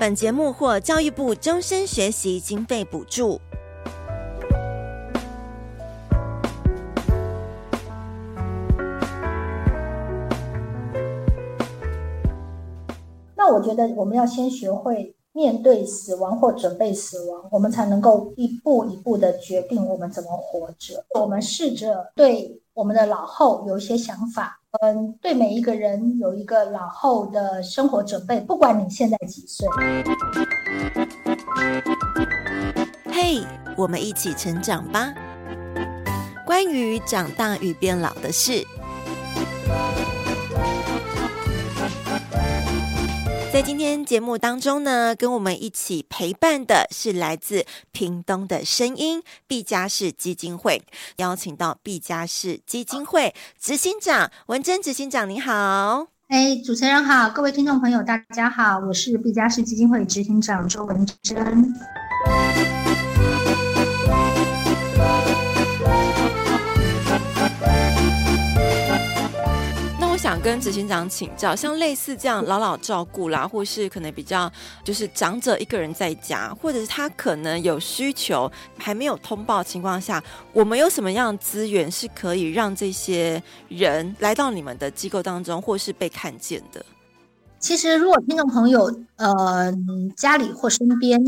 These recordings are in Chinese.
本节目获教育部终身学习经费补助。那我觉得我们要先学会面对死亡或准备死亡，我们才能够一步一步的决定我们怎么活着。我们试着对我们的老后有一些想法。嗯，对每一个人有一个老后的生活准备，不管你现在几岁。嘿，我们一起成长吧。关于长大与变老的事。在今天节目当中呢，跟我们一起陪伴的是来自屏东的声音毕嘉士基金会，邀请到毕嘉士基金会执行长文珍执行长，你好。哎，主持人好，各位听众朋友，大家好，我是毕嘉士基金会执行长周文珍。跟执行长请教，像类似这样老老照顾啦，或是可能比较就是长者一个人在家，或者是他可能有需求还没有通报的情况下，我们有什么样的资源是可以让这些人来到你们的机构当中，或是被看见的？其实，如果听众朋友呃家里或身边，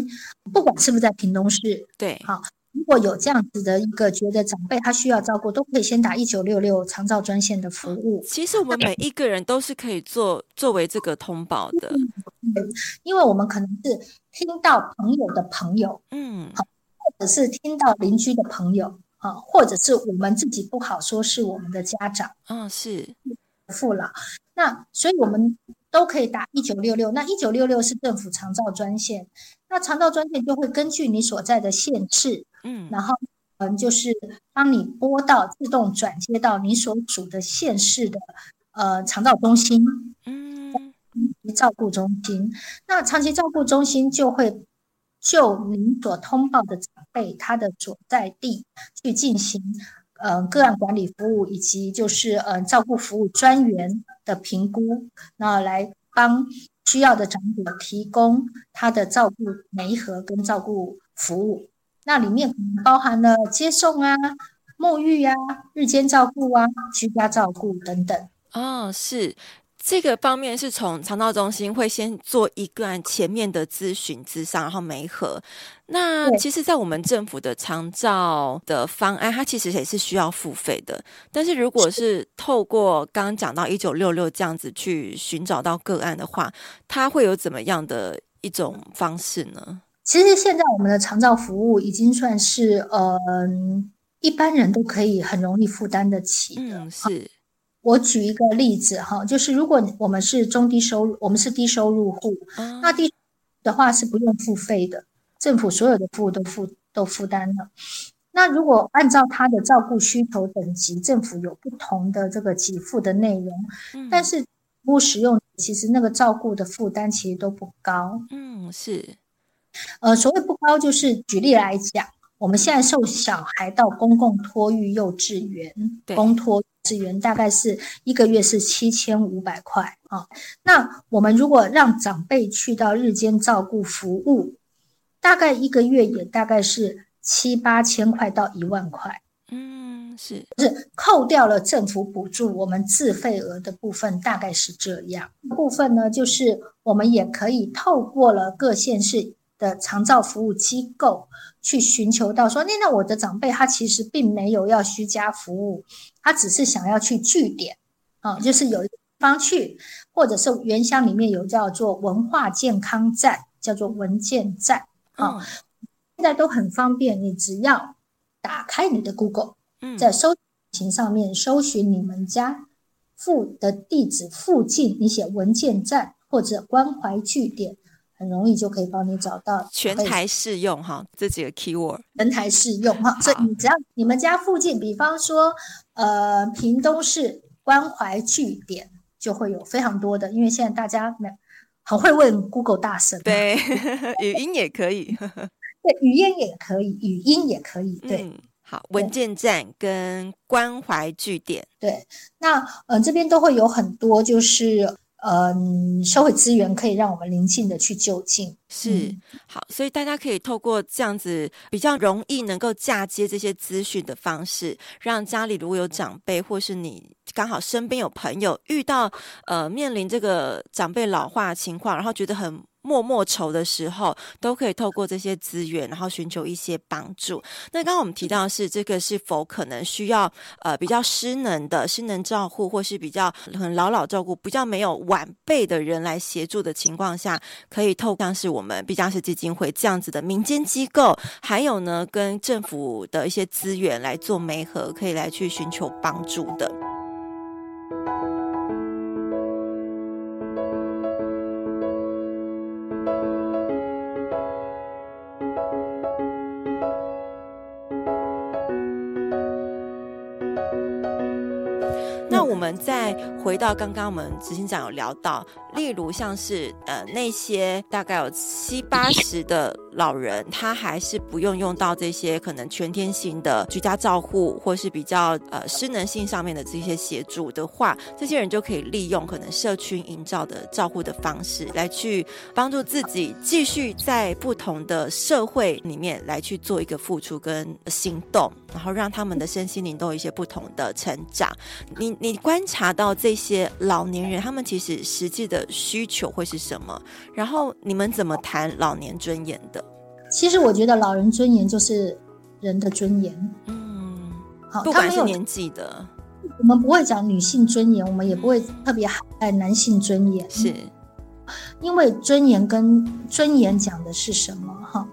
不管是不是在屏东市，对，好。如果有这样子的一个觉得长辈他需要照顾，都可以先打一九六六长照专线的服务。其实我们每一个人都是可以做作为这个通报的，因为我们可能是听到朋友的朋友，嗯，或者是听到邻居的朋友，啊，或者是我们自己不好说是我们的家长，嗯，是。父老，那所以我们都可以打一九六六。那一九六六是政府长照专线，那长照专线就会根据你所在的县市。嗯，然后嗯，就是帮你拨到自动转接到你所属的县市的呃长照中心，嗯，照顾中心。那长期照顾中心就会就您所通报的长辈他的所在地去进行呃个案管理服务，以及就是呃照顾服务专员的评估，那来帮需要的长者提供他的照顾媒合跟照顾服务。那里面包含了接送啊、沐浴啊、日间照顾啊、居家照顾等等。哦，是这个方面是从肠道中心会先做一个案前面的咨询咨商，然后媒合。那其实，在我们政府的长照的方案，它其实也是需要付费的。但是，如果是透过刚刚讲到一九六六这样子去寻找到个案的话，它会有怎么样的一种方式呢？其实现在我们的长照服务已经算是呃一般人都可以很容易负担得起的。嗯，是。我举一个例子哈，就是如果我们是中低收入，我们是低收入户，嗯、那低的话是不用付费的，政府所有的服务都负都负担了。那如果按照他的照顾需求等级，政府有不同的这个给付的内容，嗯、但是不使用，其实那个照顾的负担其实都不高。嗯，是。呃，所谓不高，就是举例来讲，我们现在送小孩到公共托育幼稚园，公托幼稚园大概是一个月是七千五百块啊。那我们如果让长辈去到日间照顾服务，大概一个月也大概是七八千块到一万块。嗯，是，是扣掉了政府补助，我们自费额的部分大概是这样。部分呢，就是我们也可以透过了各县市。的长照服务机构去寻求到说，那那我的长辈他其实并没有要居家服务，他只是想要去据点啊，就是有地方去，或者是原乡里面有叫做文化健康站，叫做文健站啊，现在都很方便，你只要打开你的 Google，在搜寻上面搜寻你们家附的地址附近，你写文件站或者关怀据点。很容易就可以帮你找到，全台适用哈，这几个 keyword，全台适用哈，所以你只要你们家附近，比方说呃屏东市关怀据点，就会有非常多的，因为现在大家很会问 Google 大神，对，语音也可以，对，语音也可以，语音也可以，对，嗯、好，文件站跟关怀据点，对，那呃这边都会有很多就是。嗯，社会资源可以让我们临近的去就近，是、嗯、好，所以大家可以透过这样子比较容易能够嫁接这些资讯的方式，让家里如果有长辈，或是你刚好身边有朋友遇到呃面临这个长辈老化情况，然后觉得很。默默愁的时候，都可以透过这些资源，然后寻求一些帮助。那刚刚我们提到的是，这个是否可能需要呃比较失能的失能照护，或是比较很老老照顾，比较没有晚辈的人来协助的情况下，可以透过像是我们毕加士基金会这样子的民间机构，还有呢跟政府的一些资源来做媒合，可以来去寻求帮助的。再回到刚刚我们执行长有聊到，例如像是呃那些大概有七八十的老人，他还是不用用到这些可能全天性的居家照护，或是比较呃失能性上面的这些协助的话，这些人就可以利用可能社区营造的照护的方式，来去帮助自己继续在不同的社会里面来去做一个付出跟行动，然后让他们的身心灵都有一些不同的成长。你你。观察到这些老年人，他们其实实际的需求会是什么？然后你们怎么谈老年尊严的？其实我觉得老人尊严就是人的尊严。嗯，好，不管是年纪的，我们不会讲女性尊严，我们也不会特别爱男性尊严。是，因为尊严跟尊严讲的是什么？哈，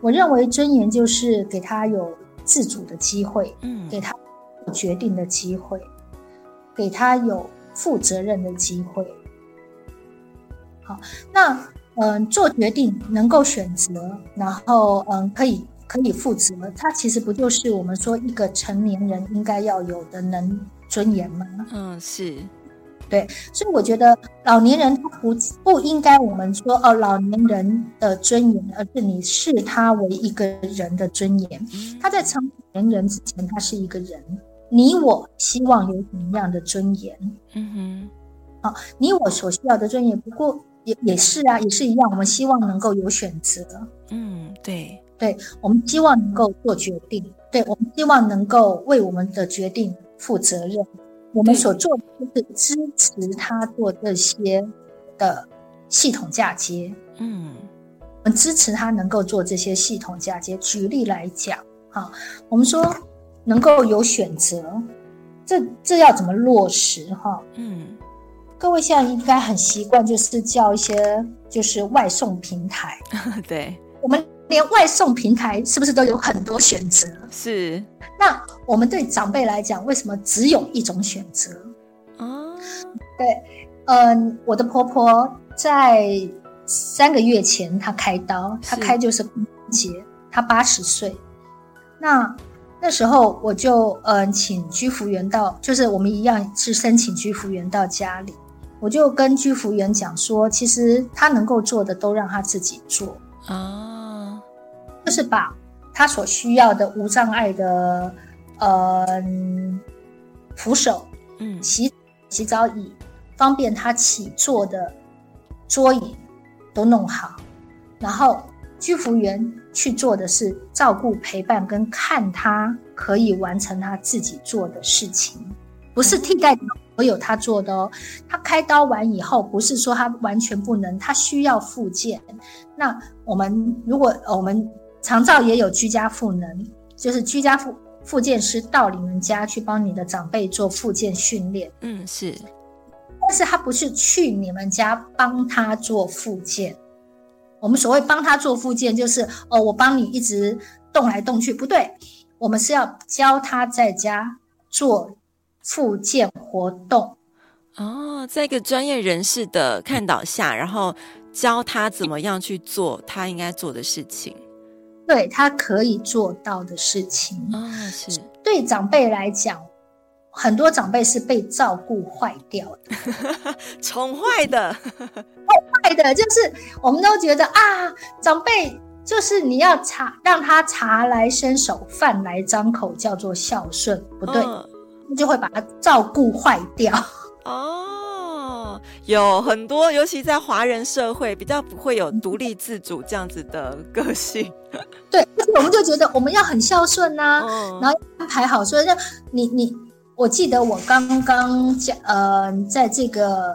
我认为尊严就是给他有自主的机会，嗯，给他有决定的机会。给他有负责任的机会。好，那嗯、呃，做决定能够选择，然后嗯、呃，可以可以负责，他其实不就是我们说一个成年人应该要有的能尊严吗？嗯，是，对，所以我觉得老年人他不不应该我们说哦，老年人的尊严，而是你视他为一个人的尊严。他在成年人之前，他是一个人。你我希望有什么样的尊严？嗯哼，好，你我所需要的尊严，不过也也是啊，也是一样。我们希望能够有选择。嗯，对，对，我们希望能够做决定。对，我们希望能够为我们的决定负责任。我们所做的就是支持他做这些的系统嫁接。嗯，我们支持他能够做这些系统嫁接。举例来讲，哈，我们说。能够有选择，这这要怎么落实哈？嗯，各位现在应该很习惯，就是叫一些就是外送平台。对，我们连外送平台是不是都有很多选择？是。那我们对长辈来讲，为什么只有一种选择？哦，对，嗯，我的婆婆在三个月前她开刀，她开就是关节，她八十岁，那。那时候我就嗯、呃、请居服员到，就是我们一样是申请居服员到家里，我就跟居服员讲说，其实他能够做的都让他自己做啊，就是把他所需要的无障碍的呃扶手、嗯洗洗澡椅、方便他起坐的桌椅都弄好，然后。居服员去做的是照顾、陪伴跟看他可以完成他自己做的事情，不是替代所有他做的哦。他开刀完以后，不是说他完全不能，他需要复健。那我们如果我们长照也有居家赋能，就是居家复复健师到你们家去帮你的长辈做复健训练。嗯，是，但是他不是去你们家帮他做复健。我们所谓帮他做复健，就是哦，我帮你一直动来动去，不对，我们是要教他在家做复健活动。哦，在一个专业人士的看导下，然后教他怎么样去做他应该做的事情，对，他可以做到的事情。啊、哦，是对长辈来讲。很多长辈是被照顾坏掉的，宠坏的，坏坏的，就是我们都觉得啊，长辈就是你要茶让他茶来伸手，饭来张口，叫做孝顺，不对，哦、就会把它照顾坏掉。哦，有很多，尤其在华人社会，比较不会有独立自主这样子的个性。对，我们就觉得我们要很孝顺呐、然后安排好。所以，你你，我记得我刚刚讲，呃，在这个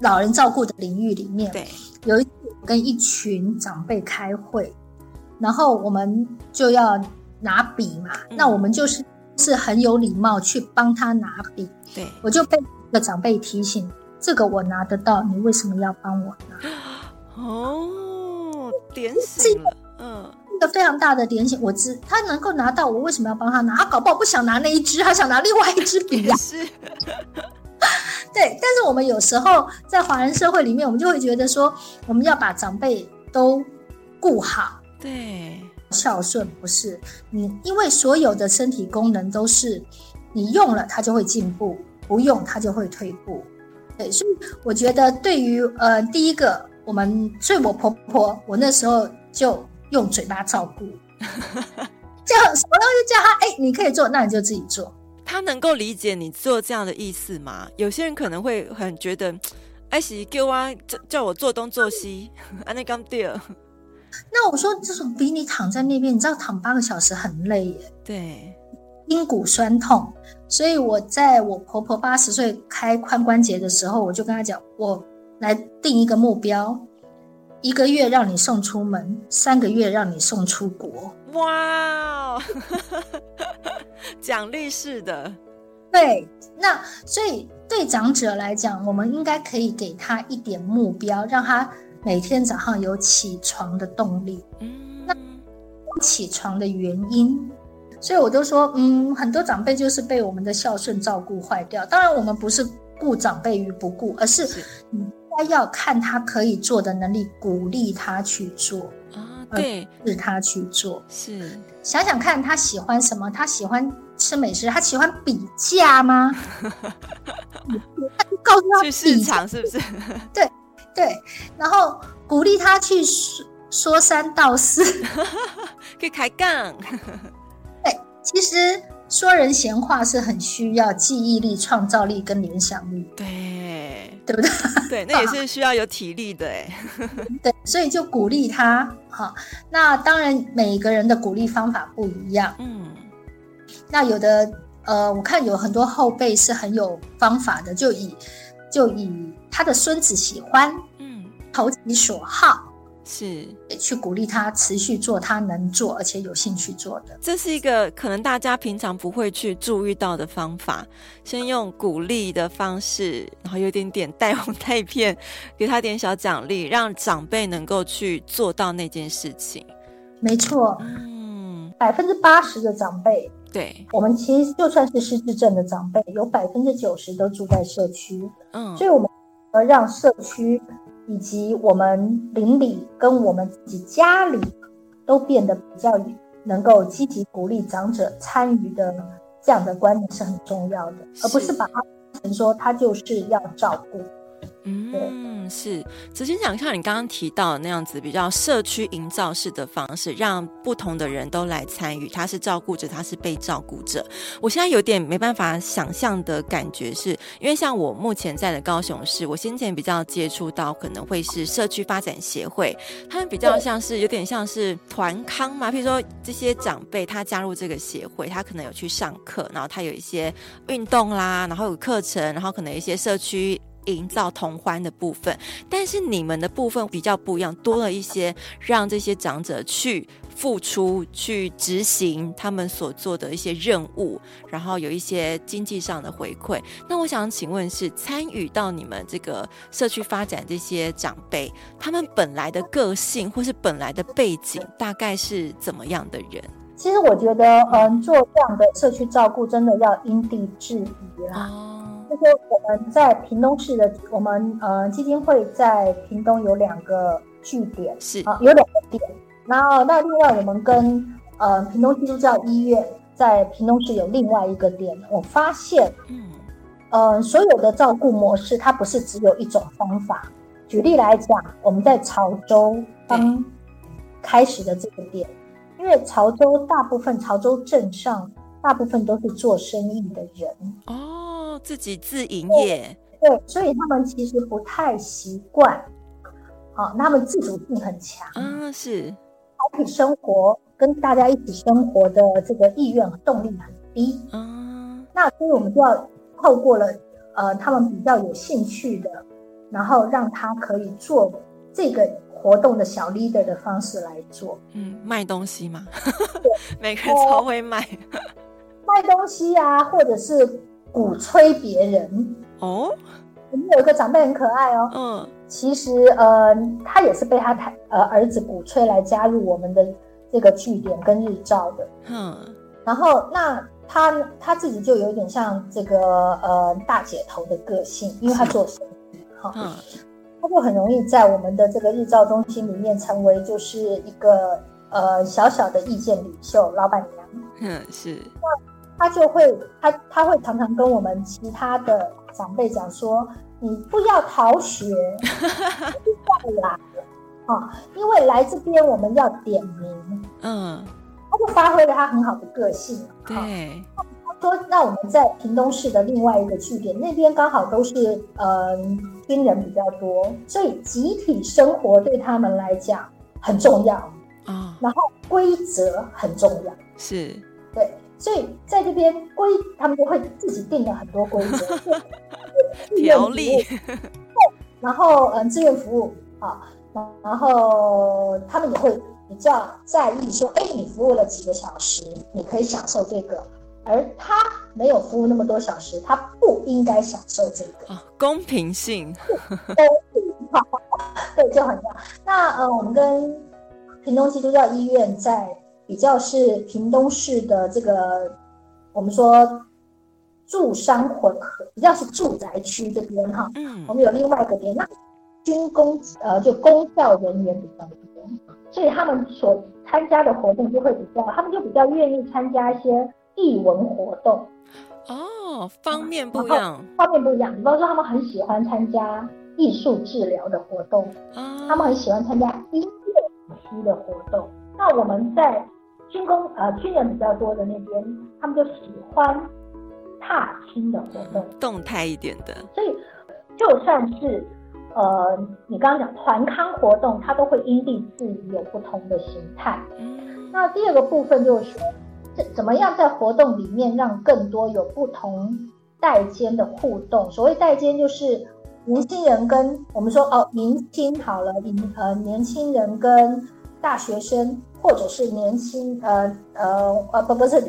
老人照顾的领域里面，对，有一次跟一群长辈开会，然后我们就要拿笔嘛，嗯、那我们就是是很有礼貌去帮他拿笔。对，我就被一个长辈提醒，这个我拿得到，你为什么要帮我拿？哦，点醒了，嗯。一个非常大的点醒，我知他能够拿到，我为什么要帮他拿？他搞不好不想拿那一支，他想拿另外一支笔呀。是，对。但是我们有时候在华人社会里面，我们就会觉得说，我们要把长辈都顾好。对，孝顺不是你，因为所有的身体功能都是你用了，它就会进步；不用，它就会退步。对，所以我觉得对于呃，第一个，我们所以我婆婆，我那时候就。用嘴巴照顾，叫什么东西叫她哎、欸，你可以做，那你就自己做。他能够理解你做这样的意思吗？有些人可能会很觉得，哎，是叫我叫叫我做东做西，安尼刚对。那我说，这种比你躺在那边，你知道躺八个小时很累耶，对，筋骨酸痛。所以我在我婆婆八十岁开髋关节的时候，我就跟她讲，我来定一个目标。一个月让你送出门，三个月让你送出国。哇，奖励式的。对，那所以对长者来讲，我们应该可以给他一点目标，让他每天早上有起床的动力。嗯，那起床的原因，所以我都说，嗯，很多长辈就是被我们的孝顺照顾坏掉。当然，我们不是顾长辈于不顾，而是应该要看他可以做的能力，鼓励他去做啊，对，是他去做。是，想想看他喜欢什么？他喜欢吃美食，他喜欢比价吗？告诉他去市场是不是？对对，然后鼓励他去说说三道四，可以开杠。对，其实说人闲话是很需要记忆力、创造力跟联想力。对。对不对？对，那也是需要有体力的哎。对，所以就鼓励他。好，那当然每个人的鼓励方法不一样。嗯，那有的呃，我看有很多后辈是很有方法的，就以就以他的孙子喜欢，嗯，投其所好。是去鼓励他持续做他能做而且有兴趣做的，这是一个可能大家平常不会去注意到的方法。先用鼓励的方式，然后有点点带红带骗，给他点小奖励，让长辈能够去做到那件事情。没错，嗯，百分之八十的长辈，对，我们其实就算是失智症的长辈，有百分之九十都住在社区，嗯，所以我们要让社区。以及我们邻里跟我们自己家里都变得比较能够积极鼓励长者参与的这样的观念是很重要的，而不是把它当成说他就是要照顾。嗯，是。执行长，像你刚刚提到的那样子，比较社区营造式的方式，让不同的人都来参与。他是照顾者，他是被照顾者。我现在有点没办法想象的感觉是，是因为像我目前在的高雄市，我先前比较接触到可能会是社区发展协会，他们比较像是有点像是团康嘛。譬如说这些长辈他加入这个协会，他可能有去上课，然后他有一些运动啦，然后有课程，然后可能一些社区。营造同欢的部分，但是你们的部分比较不一样，多了一些让这些长者去付出、去执行他们所做的一些任务，然后有一些经济上的回馈。那我想请问是，参与到你们这个社区发展这些长辈，他们本来的个性或是本来的背景，大概是怎么样的人？其实我觉得，嗯，做这样的社区照顾，真的要因地制宜啦。哦就是我们在屏东市的，我们呃基金会在屏东有两个据点，是啊，有两个点。然后那另外我们跟呃屏东基督教医院在屏东市有另外一个点。我发现，嗯，呃，所有的照顾模式它不是只有一种方法。举例来讲，我们在潮州刚开始的这个点，因为潮州大部分潮州镇上大部分都是做生意的人哦。自己自营业，对，所以他们其实不太习惯。好，那他们自主性很强。嗯，是。团体生活跟大家一起生活的这个意愿和动力很低。嗯，那所以我们就要透过了呃他们比较有兴趣的，然后让他可以做这个活动的小 leader 的方式来做。嗯，卖东西吗？每个人超会卖。卖东西啊，或者是鼓吹别人哦。我们有一个长辈很可爱哦。嗯，其实呃，他也是被他太呃儿子鼓吹来加入我们的这个据点跟日照的。嗯，然后那他他自己就有点像这个呃大姐头的个性，因为他做生意哈，嗯，他就很容易在我们的这个日照中心里面成为就是一个呃小小的意见领袖、老板娘。嗯，是。他就会，他他会常常跟我们其他的长辈讲说：“你不要逃学，不要来啊！因为来这边我们要点名。”嗯，他就发挥了他很好的个性。对，他说：“那我们在屏东市的另外一个据点，那边刚好都是呃军人比较多，所以集体生活对他们来讲很重要啊。然后规则很重要，是对。”所以在这边规，他们就会自己定了很多规则 条例，然后嗯，志愿服务啊，然后他们也会比较在意说，哎，你服务了几个小时，你可以享受这个，而他没有服务那么多小时，他不应该享受这个。啊，公平性，公平，对，就很像。那呃，我们跟屏东基督教医院在。比较是屏东市的这个，我们说住商混合，比较是住宅区这边哈。嗯。我们有另外一个点，那军工呃就公教人员比较多，所以他们所参加的活动就会比较，他们就比较愿意参加一些艺文活动。哦，方面不一样。方面不一样，比方说他们很喜欢参加艺术治疗的活动，哦、他们很喜欢参加音乐区的活动。那我们在。军工呃，军人比较多的那边，他们就喜欢踏青的活动，动态一点的。所以，就算是呃，你刚刚讲团康活动，它都会因地制宜有不同的形态。嗯。那第二个部分就是说，这怎么样在活动里面让更多有不同代间的互动？所谓代间，就是年轻人跟我们说哦，年轻好了，年呃年轻人跟大学生。或者是年轻呃呃呃不不是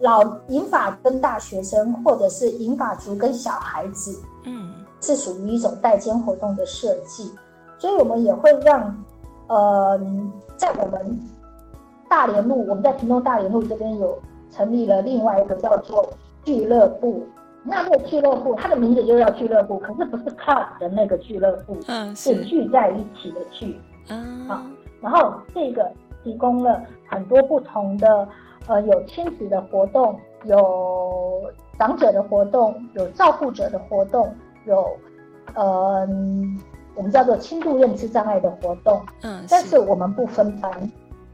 老银发跟大学生，或者是银发族跟小孩子，嗯，是属于一种代间活动的设计，所以我们也会让呃在我们大连路，我们在屏东大连路这边有成立了另外一个叫做俱乐部，那这个俱乐部它的名字就叫俱乐部，可是不是 club 的那个俱乐部，嗯，是聚在一起的聚，嗯，好，然后这个。提供了很多不同的，呃，有亲子的活动，有长者的活动，有照顾者的活动，有，呃，我们叫做轻度认知障碍的活动。嗯，但是我们不分班，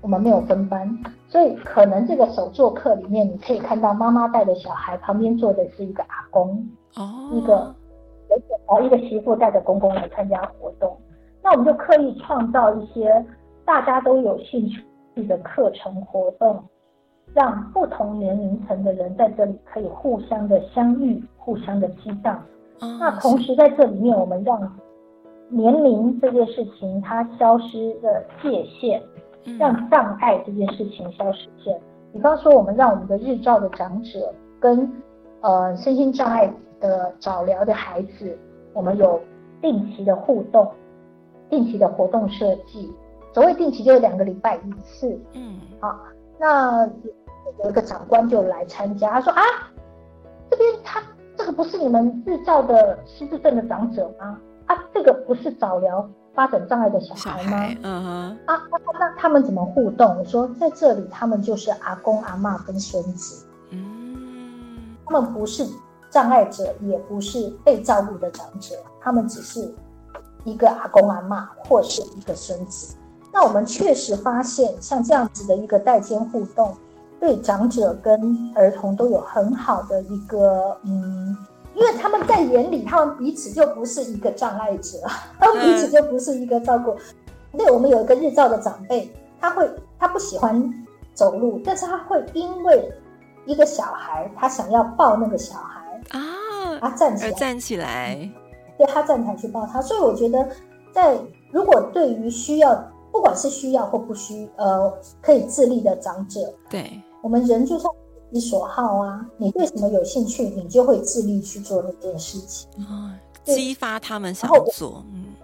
我们没有分班，所以可能这个手作课里面，你可以看到妈妈带着小孩，旁边坐的是一个阿公，哦，一个，哦，一个媳妇带着公公来参加活动。那我们就刻意创造一些。大家都有兴趣的课程活动，让不同年龄层的人在这里可以互相的相遇，互相的激荡。哦、那同时在这里面，我们让年龄这件事情它消失的界限，让障碍这件事情消失线。比方说，我们让我们的日照的长者跟呃身心障碍的早疗的孩子，我们有定期的互动，定期的活动设计。所谓定期就是两个礼拜一次，嗯，好，那有一个长官就来参加，他说啊，这边他这个不是你们日照的失智症的长者吗？啊，这个不是早疗发展障碍的小孩吗？嗯哼，啊，那他们怎么互动？我说在这里他们就是阿公阿嬷跟孙子，嗯，他们不是障碍者，也不是被照顾的长者，他们只是一个阿公阿嬷或是一个孙子。那我们确实发现，像这样子的一个代间互动，对长者跟儿童都有很好的一个嗯因为他们在眼里，他们彼此就不是一个障碍者，他们彼此就不是一个照顾。对，我们有一个日照的长辈，他会他不喜欢走路，但是他会因为一个小孩，他想要抱那个小孩啊，他站起来，站起来，对，他站起来去抱他。所以我觉得，在如果对于需要，不管是需要或不需，呃，可以自立的长者，对，我们人就像。你所好啊，你对什么有兴趣，你就会自立去做那件事情，哦、激发他们想做。嗯，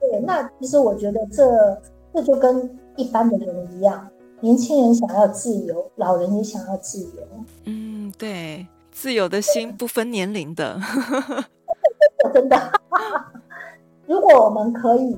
对对，那其实我觉得这这就跟一般的人一样，年轻人想要自由，老人也想要自由。嗯，对，自由的心不分年龄的，真的。如果我们可以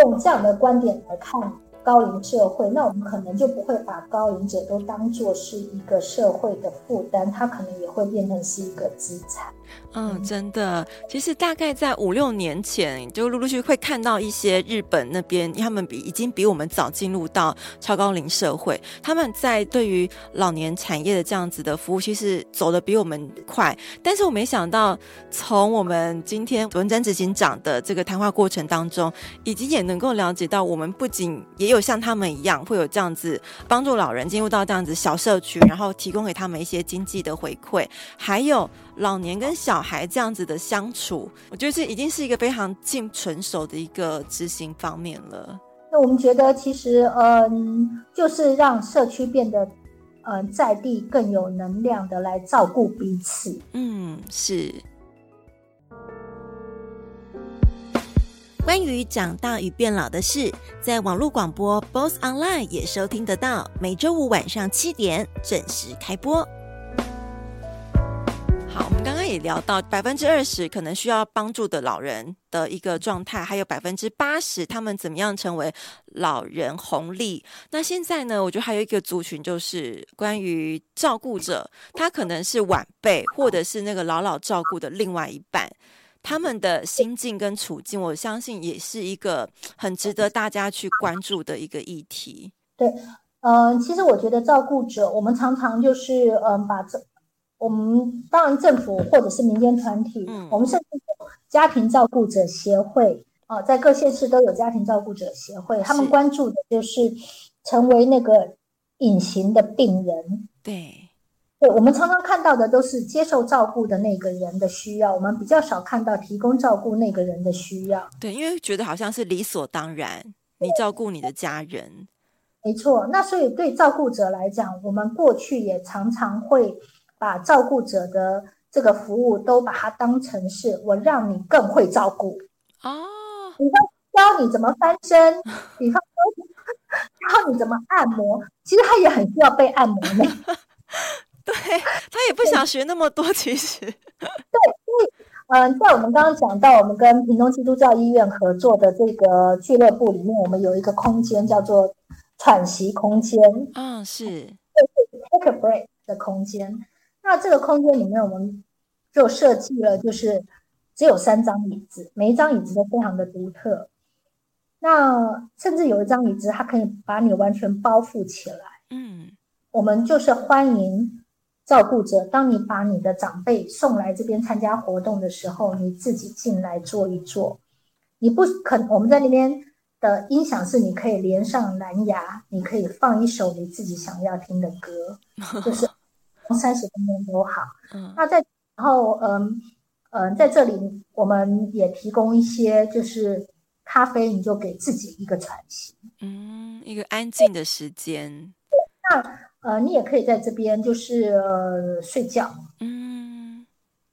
用这样的观点来看。高龄社会，那我们可能就不会把高龄者都当做是一个社会的负担，他可能也会变成是一个资产。嗯，真的，其实大概在五六年前，就陆陆续续会看到一些日本那边，他们比已经比我们早进入到超高龄社会，他们在对于老年产业的这样子的服务，其实走得比我们快。但是我没想到，从我们今天文珍执行长的这个谈话过程当中，以及也能够了解到，我们不仅也有像他们一样，会有这样子帮助老人进入到这样子小社区，然后提供给他们一些经济的回馈，还有。老年跟小孩这样子的相处，我觉得这已经是一个非常近纯熟的一个执行方面了。那我们觉得，其实，嗯，就是让社区变得，嗯，在地更有能量的来照顾彼此。嗯，是。关于长大与变老的事，在网络广播 BOSS Online 也收听得到，每周五晚上七点准时开播。好，我们刚刚也聊到百分之二十可能需要帮助的老人的一个状态，还有百分之八十他们怎么样成为老人红利。那现在呢，我觉得还有一个族群就是关于照顾者，他可能是晚辈，或者是那个老老照顾的另外一半，他们的心境跟处境，我相信也是一个很值得大家去关注的一个议题。对，嗯、其实我觉得照顾者，我们常常就是嗯、把这。我们当然，政府或者是民间团体，嗯，我们甚至有家庭照顾者协会啊，在各县市都有家庭照顾者协会，他们关注的就是成为那个隐形的病人。对，对，我们常常看到的都是接受照顾的那个人的需要，我们比较少看到提供照顾那个人的需要。对，因为觉得好像是理所当然，你照顾你的家人。没错，那所以对照顾者来讲，我们过去也常常会。把照顾者的这个服务都把它当成是我让你更会照顾哦，比方教你怎么翻身，比方说教你怎么按摩，其实他也很需要被按摩的。对，他也不想学那么多，其实 对，因为嗯、呃，在我们刚刚讲到我们跟屏东基督教医院合作的这个俱乐部里面，我们有一个空间叫做喘息空间，嗯，是，就是 take a break 的空间。那这个空间里面，我们就设计了，就是只有三张椅子，每一张椅子都非常的独特。那甚至有一张椅子，它可以把你完全包覆起来。嗯，我们就是欢迎照顾者，当你把你的长辈送来这边参加活动的时候，你自己进来坐一坐。你不可，我们在那边的音响是你可以连上蓝牙，你可以放一首你自己想要听的歌，就是。三十分钟都好。嗯，那在然后，嗯嗯，在这里我们也提供一些，就是咖啡，你就给自己一个喘息，嗯，一个安静的时间。那呃，你也可以在这边就是呃睡觉，嗯，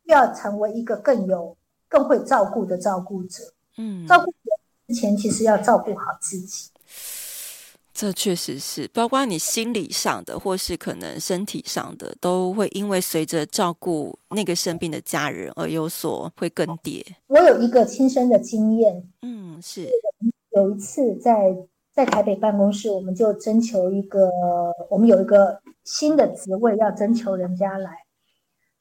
要成为一个更有、更会照顾的照顾者。嗯，照顾者之前其实要照顾好自己。这确实是，包括你心理上的，或是可能身体上的，都会因为随着照顾那个生病的家人而有所会更迭。我有一个亲身的经验，嗯，是有一次在在台北办公室，我们就征求一个，我们有一个新的职位要征求人家来。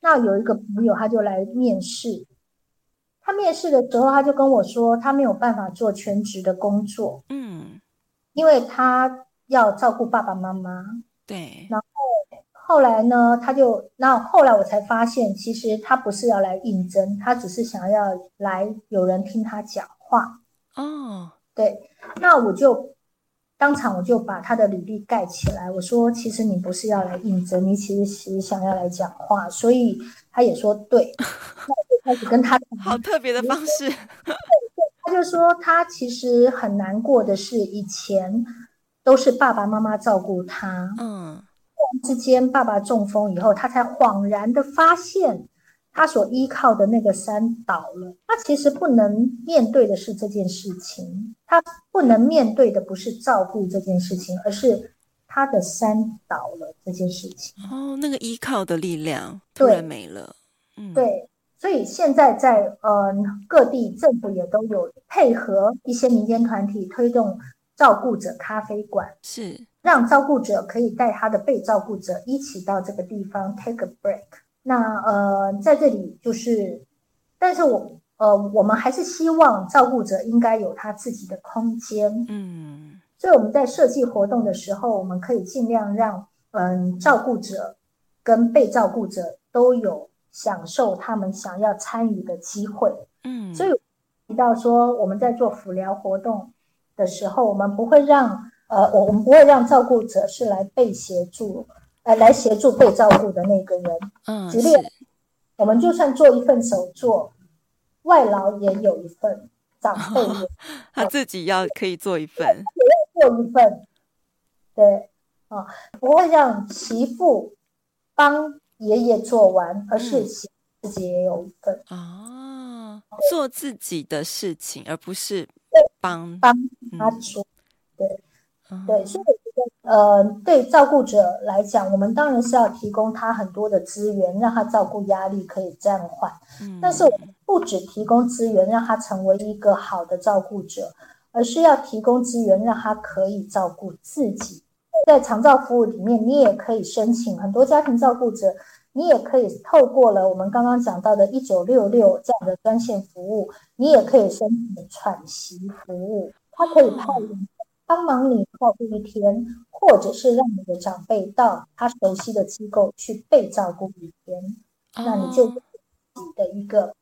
那有一个朋友他就来面试，他面试的时候他就跟我说，他没有办法做全职的工作，嗯。因为他要照顾爸爸妈妈，对。然后后来呢，他就那后来我才发现，其实他不是要来应征，他只是想要来有人听他讲话。哦，对，那我就当场我就把他的履历盖起来，我说其实你不是要来应征，你其实是想要来讲话，所以他也说对，那我就开始跟他好特别的方式，就说他其实很难过的是以前都是爸爸妈妈照顾他，嗯。突然之间，爸爸中风以后，他才恍然的发现，他所依靠的那个山倒了。他其实不能面对的是这件事情，他不能面对的不是照顾这件事情，而是他的山倒了这件事情。哦，那个依靠的力量突然没了。嗯，对，所以现在在呃各地政府也都有配合一些民间团体推动照顾者咖啡馆。是。让照顾者可以带他的被照顾者一起到这个地方 take a break。那呃，在这里就是，但是我呃，我们还是希望照顾者应该有他自己的空间。嗯，所以我们在设计活动的时候，我们可以尽量让嗯、呃、照顾者跟被照顾者都有享受他们想要参与的机会。嗯，所以提到说我们在做辅疗活动的时候，我们不会让。呃，我我们不会让照顾者是来被协助，呃，来协助被照顾的那个人。嗯，举例，我们就算做一份手作，外劳也有一份，长辈也、哦、他自己要可以做一份，也要做一份。对，啊、哦，不会让媳妇帮爷爷做完，而是自己也有一份。啊、哦，做自己的事情，而不是帮帮他做。嗯、对。对，所以我觉得，呃，对照顾者来讲，我们当然是要提供他很多的资源，让他照顾压力可以暂缓。嗯，但是我们不只提供资源让他成为一个好的照顾者，而是要提供资源让他可以照顾自己。在长照服务里面，你也可以申请很多家庭照顾者，你也可以透过了我们刚刚讲到的一九六六这样的专线服务，你也可以申请喘息服务，它可以派人。帮忙你照顾一天，或者是让你的长辈到他熟悉的机构去被照顾一天，那你就自己的一个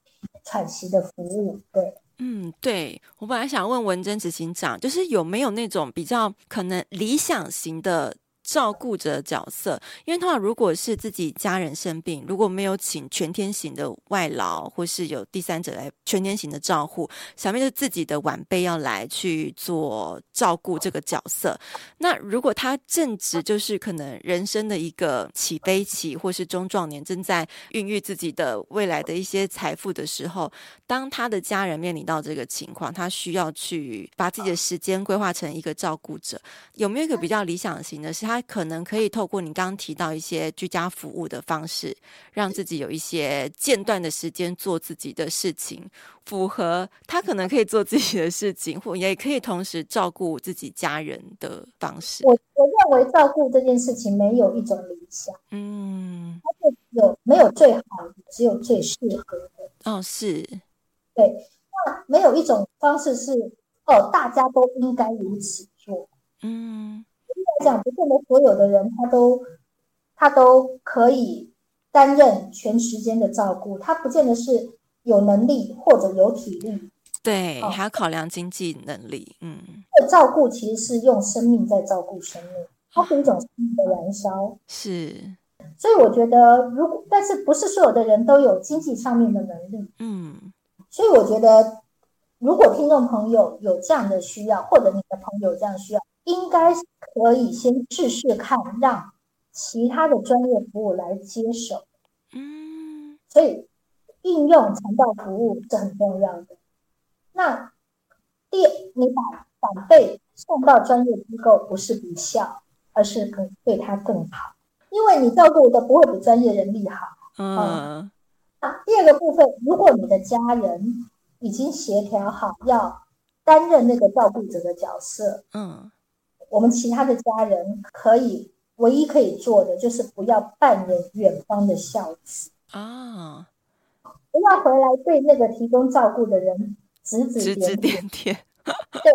喘息的服务。对，嗯，对，我本来想问文珍执行长，就是有没有那种比较可能理想型的。照顾者角色，因为通常如果是自己家人生病，如果没有请全天型的外劳，或是有第三者来全天型的照护，小妹就是自己的晚辈要来去做照顾这个角色。那如果他正值就是可能人生的一个起飞期，或是中壮年，正在孕育自己的未来的一些财富的时候，当他的家人面临到这个情况，他需要去把自己的时间规划成一个照顾者，有没有一个比较理想型的是他？可能可以透过你刚刚提到一些居家服务的方式，让自己有一些间断的时间做自己的事情，符合他可能可以做自己的事情，或也可以同时照顾自己家人的方式。我我认为照顾这件事情没有一种理想，嗯，它就有没有最好的，只有最适合的。哦，是，对，那没有一种方式是哦，大家都应该如此做，嗯。讲不见得所有的人他都他都可以担任全时间的照顾，他不见得是有能力或者有体力。对，还要考量经济能力。嗯，这照顾其实是用生命在照顾生命，它是一种生命的燃烧。是，所以我觉得，如果但是不是所有的人都有经济上面的能力。嗯，所以我觉得，如果听众朋友有这样的需要，或者你的朋友这样需要。应该可以先试试看，让其他的专业服务来接手。嗯，所以应用长照服务是很重要的。那第，你把长辈送到专业机构，不是比孝，而是可对他更好，因为你照顾的不会比专业人力好。嗯，嗯，那第二个部分，如果你的家人已经协调好要担任那个照顾者的角色，嗯。我们其他的家人可以唯一可以做的就是不要扮演远方的孝子啊，不要回来对那个提供照顾的人指指点点。对，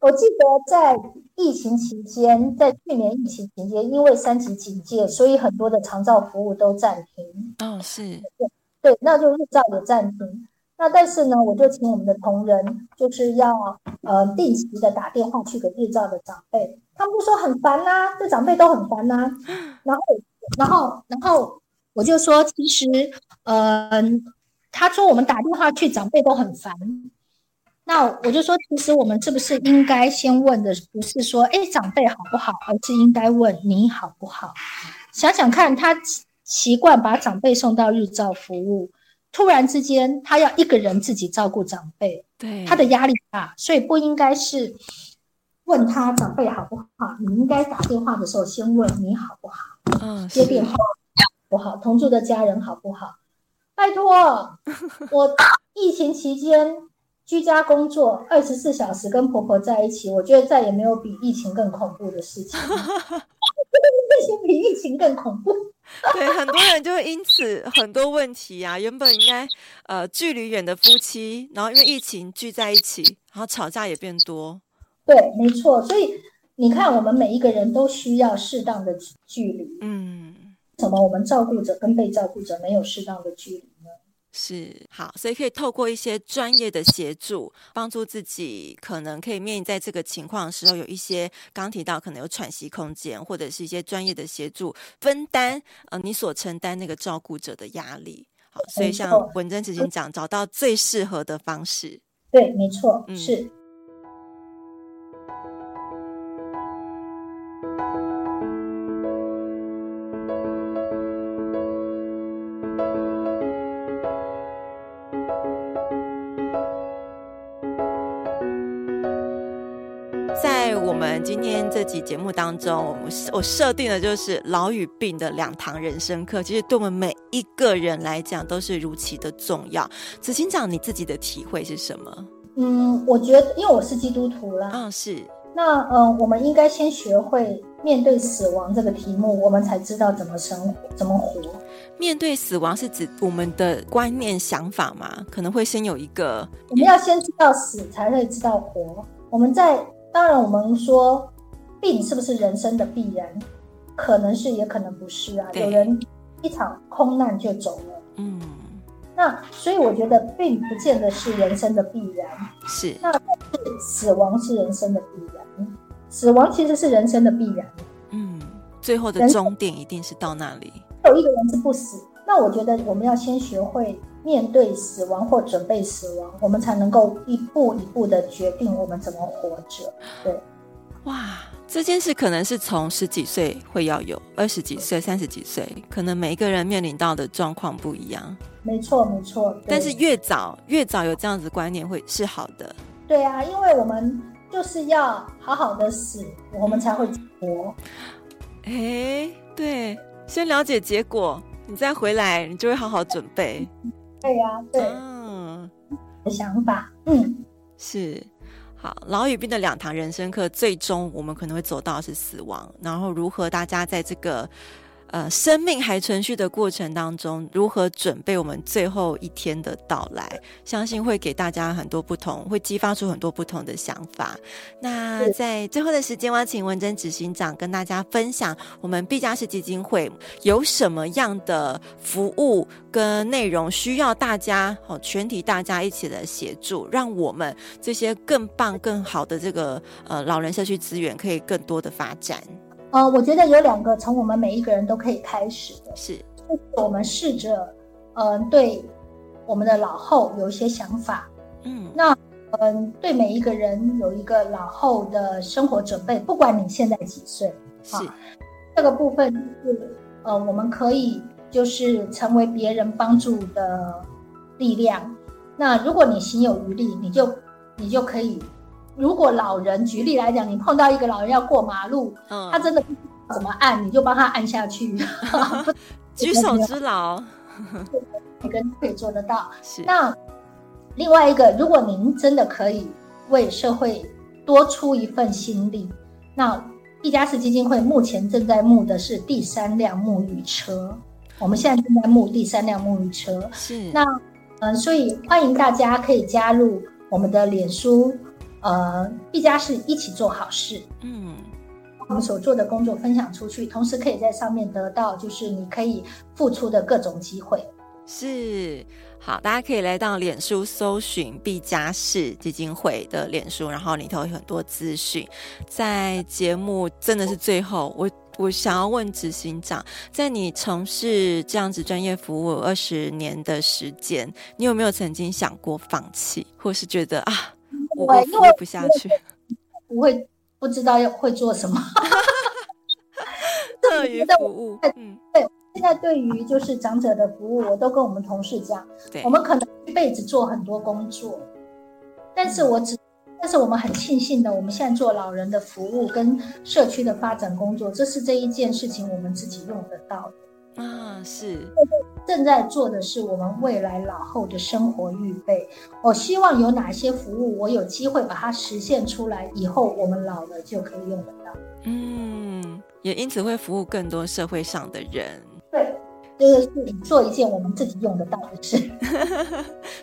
我记得在疫情期间，在去年疫情期间，因为三级警戒，所以很多的长照服务都暂停。哦，是对，对，那就日照也暂停。那但是呢，我就请我们的同仁，就是要呃定期的打电话去给日照的长辈，他们就说很烦呐、啊，这长辈都很烦呐、啊。然后，然后，然后我就说，其实，嗯、呃，他说我们打电话去，长辈都很烦。那我就说，其实我们是不是应该先问的，不是说，哎，长辈好不好，而是应该问你好不好？想想看，他习惯把长辈送到日照服务。突然之间，他要一个人自己照顾长辈，对，他的压力大，所以不应该是问他长辈好不好，你应该打电话的时候先问你好不好，嗯，接电话好不好，同住的家人好不好？拜托，我疫情期间居家工作二十四小时跟婆婆在一起，我觉得再也没有比疫情更恐怖的事情，疫情比疫情更恐怖。对，很多人就会因此很多问题啊，原本应该呃距离远的夫妻，然后因为疫情聚在一起，然后吵架也变多。对，没错。所以你看，我们每一个人都需要适当的距离。嗯，怎么我们照顾者跟被照顾者没有适当的距离？是好，所以可以透过一些专业的协助，帮助自己可能可以面临在这个情况的时候，有一些刚提到可能有喘息空间，或者是一些专业的协助分担呃你所承担那个照顾者的压力。好，所以像文珍执行长找到最适合的方式。对，没错，嗯、是。今天这集节目当中，我我设定的就是老与病的两堂人生课，其实对我们每一个人来讲都是如此的重要。执行长，你自己的体会是什么？嗯，我觉得，因为我是基督徒啦，嗯、哦，是。那嗯，我们应该先学会面对死亡这个题目，我们才知道怎么生活，怎么活。面对死亡是指我们的观念想法吗？可能会先有一个，我们要先知道死，才会知道活。我们在。当然，我们说病是不是人生的必然？可能是，也可能不是啊。有人一场空难就走了。嗯，那所以我觉得病不见得是人生的必然。是，那是死亡是人生的必然。死亡其实是人生的必然。嗯，最后的终点一定是到那里。有一个人是不死，那我觉得我们要先学会。面对死亡或准备死亡，我们才能够一步一步的决定我们怎么活着。对，哇，这件事可能是从十几岁会要有，二十几岁、三十几岁，可能每一个人面临到的状况不一样。没错，没错。但是越早越早有这样子观念会是好的。对啊，因为我们就是要好好的死，我们才会活。哎，对，先了解结果，你再回来，你就会好好准备。对呀、啊，对，嗯，的想法，嗯，是，好，老与病的两堂人生课，最终我们可能会走到是死亡，然后如何大家在这个。呃，生命还存续的过程当中，如何准备我们最后一天的到来？相信会给大家很多不同，会激发出很多不同的想法。那在最后的时间，我要请文珍执行长跟大家分享，我们毕加士基金会有什么样的服务跟内容，需要大家哦，全体大家一起来协助，让我们这些更棒、更好的这个呃老人社区资源可以更多的发展。呃，我觉得有两个从我们每一个人都可以开始的，是，就是我们试着，嗯、呃，对我们的老后有一些想法，嗯，那嗯、呃，对每一个人有一个老后的生活准备，不管你现在几岁，是，这个部分是，呃，我们可以就是成为别人帮助的力量。那如果你行有余力，你就你就可以。如果老人举例来讲，你碰到一个老人要过马路，嗯、他真的不知道怎么按，你就帮他按下去，举手之劳，每个人都可以做得到。是。那另外一个，如果您真的可以为社会多出一份心力，那毕嘉士基金会目前正在募的是第三辆沐浴车，我们现在正在募第三辆沐浴车。是。那嗯，所以欢迎大家可以加入我们的脸书。呃毕加是一起做好事。嗯。我们所做的工作分享出去，同时可以在上面得到，就是你可以付出的各种机会。是，好，大家可以来到脸书搜寻毕加士基金会的脸书，然后里头有很多资讯。在节目真的是最后，我我想要问执行长，在你从事这样子专业服务二十年的时间，你有没有曾经想过放弃，或是觉得啊，我我服务不下去？不会。不知道要会做什么，特别的服务。嗯，对，现在对于就是长者的服务，我都跟我们同事讲，对我们可能一辈子做很多工作，但是我只，但是我们很庆幸的，我们现在做老人的服务跟社区的发展工作，这是这一件事情我们自己用得到的。啊，是正在做的是我们未来老后的生活预备。我希望有哪些服务，我有机会把它实现出来，以后我们老了就可以用得到。嗯，也因此会服务更多社会上的人。对，就是做一件我们自己用得到的事，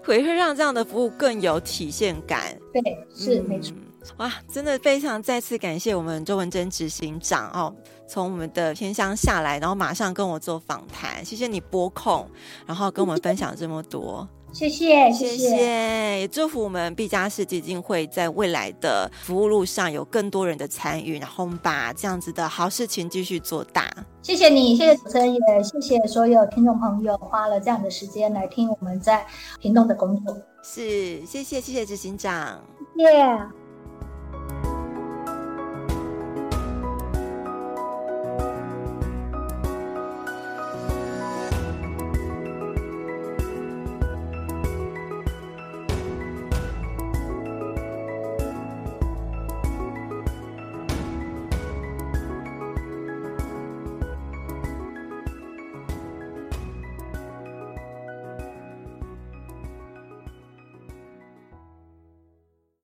会 会让这样的服务更有体现感。对，是、嗯、没错。哇，真的非常再次感谢我们周文珍执行长哦。从我们的偏乡下来，然后马上跟我做访谈，谢谢你拨空，然后跟我们分享这么多，谢谢谢谢，也祝福我们毕加士基金会在未来的服务路上有更多人的参与，然后我们把这样子的好事情继续做大。谢谢你，谢谢主持人，也谢谢所有听众朋友花了这样的时间来听我们在屏东的工作。是，谢谢谢谢执行长，谢谢。